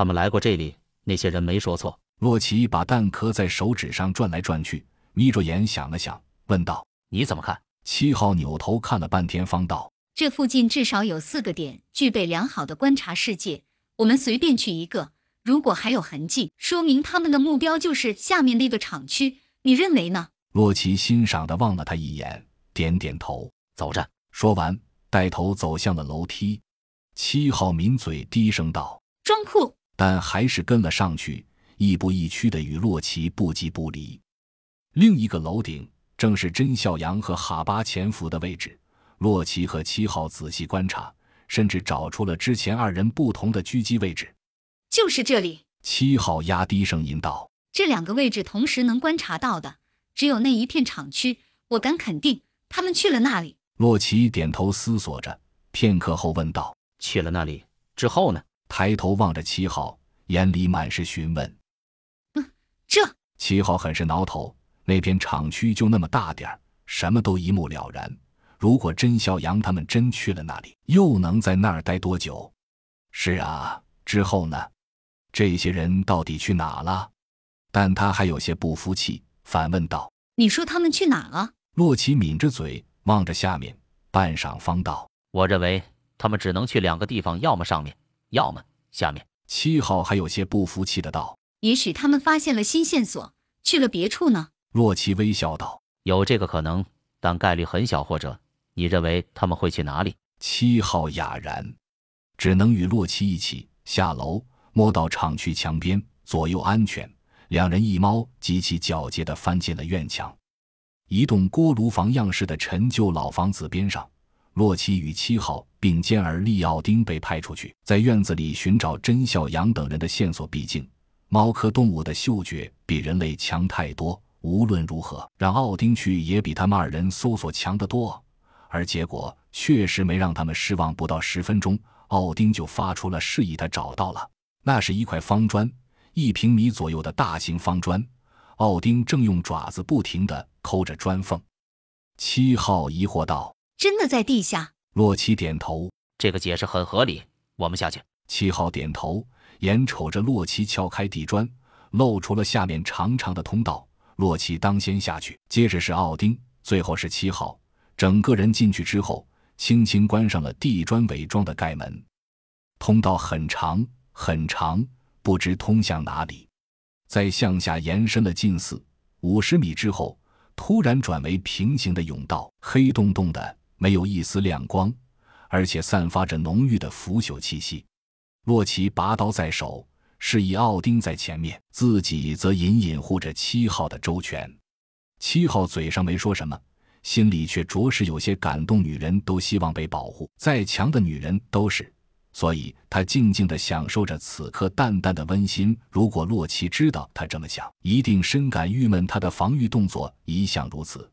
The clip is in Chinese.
他们来过这里，那些人没说错。洛奇把蛋壳在手指上转来转去，眯着眼想了想，问道：“你怎么看？”七号扭头看了半天，方道：“这附近至少有四个点具备良好的观察世界，我们随便去一个，如果还有痕迹，说明他们的目标就是下面那个厂区。你认为呢？”洛奇欣赏的望了他一眼，点点头：“走着。”说完，带头走向了楼梯。七号抿嘴低声道：“装酷。”但还是跟了上去。亦步亦趋的与洛奇不即不离。另一个楼顶正是甄孝阳和哈巴潜伏的位置。洛奇和七号仔细观察，甚至找出了之前二人不同的狙击位置。就是这里。七号压低声音道：“这两个位置同时能观察到的，只有那一片厂区。我敢肯定，他们去了那里。”洛奇点头思索着，片刻后问道：“去了那里之后呢？”抬头望着七号，眼里满是询问。嗯这七号很是挠头，那片厂区就那么大点儿，什么都一目了然。如果甄小阳他们真去了那里，又能在那儿待多久？是啊，之后呢？这些人到底去哪了？但他还有些不服气，反问道：“你说他们去哪了？”洛奇抿着嘴望着下面，半晌方道：“我认为他们只能去两个地方，要么上面，要么下面。”七号还有些不服气的道。也许他们发现了新线索，去了别处呢。洛奇微笑道：“有这个可能，但概率很小。或者，你认为他们会去哪里？”七号哑然，只能与洛奇一起下楼，摸到厂区墙边，左右安全。两人一猫极其皎洁地翻进了院墙，一栋锅炉房样式的陈旧老房子边上，洛奇与七号并肩而立。奥丁被派出去，在院子里寻找真孝阳等人的线索。毕竟。猫科动物的嗅觉比人类强太多，无论如何，让奥丁去也比他们二人搜索强得多。而结果确实没让他们失望，不到十分钟，奥丁就发出了示意，他找到了，那是一块方砖，一平米左右的大型方砖。奥丁正用爪子不停地抠着砖缝。七号疑惑道：“真的在地下？”洛奇点头：“这个解释很合理，我们下去。”七号点头。眼瞅着洛奇撬开地砖，露出了下面长长的通道。洛奇当先下去，接着是奥丁，最后是七号。整个人进去之后，轻轻关上了地砖伪装的盖门。通道很长很长，不知通向哪里。在向下延伸了近四五十米之后，突然转为平行的甬道，黑洞洞的，没有一丝亮光，而且散发着浓郁的腐朽气息。洛奇拔刀在手，示意奥丁在前面，自己则隐隐护着七号的周全。七号嘴上没说什么，心里却着实有些感动。女人都希望被保护，再强的女人都是，所以他静静地享受着此刻淡淡的温馨。如果洛奇知道他这么想，一定深感郁闷。他的防御动作一向如此，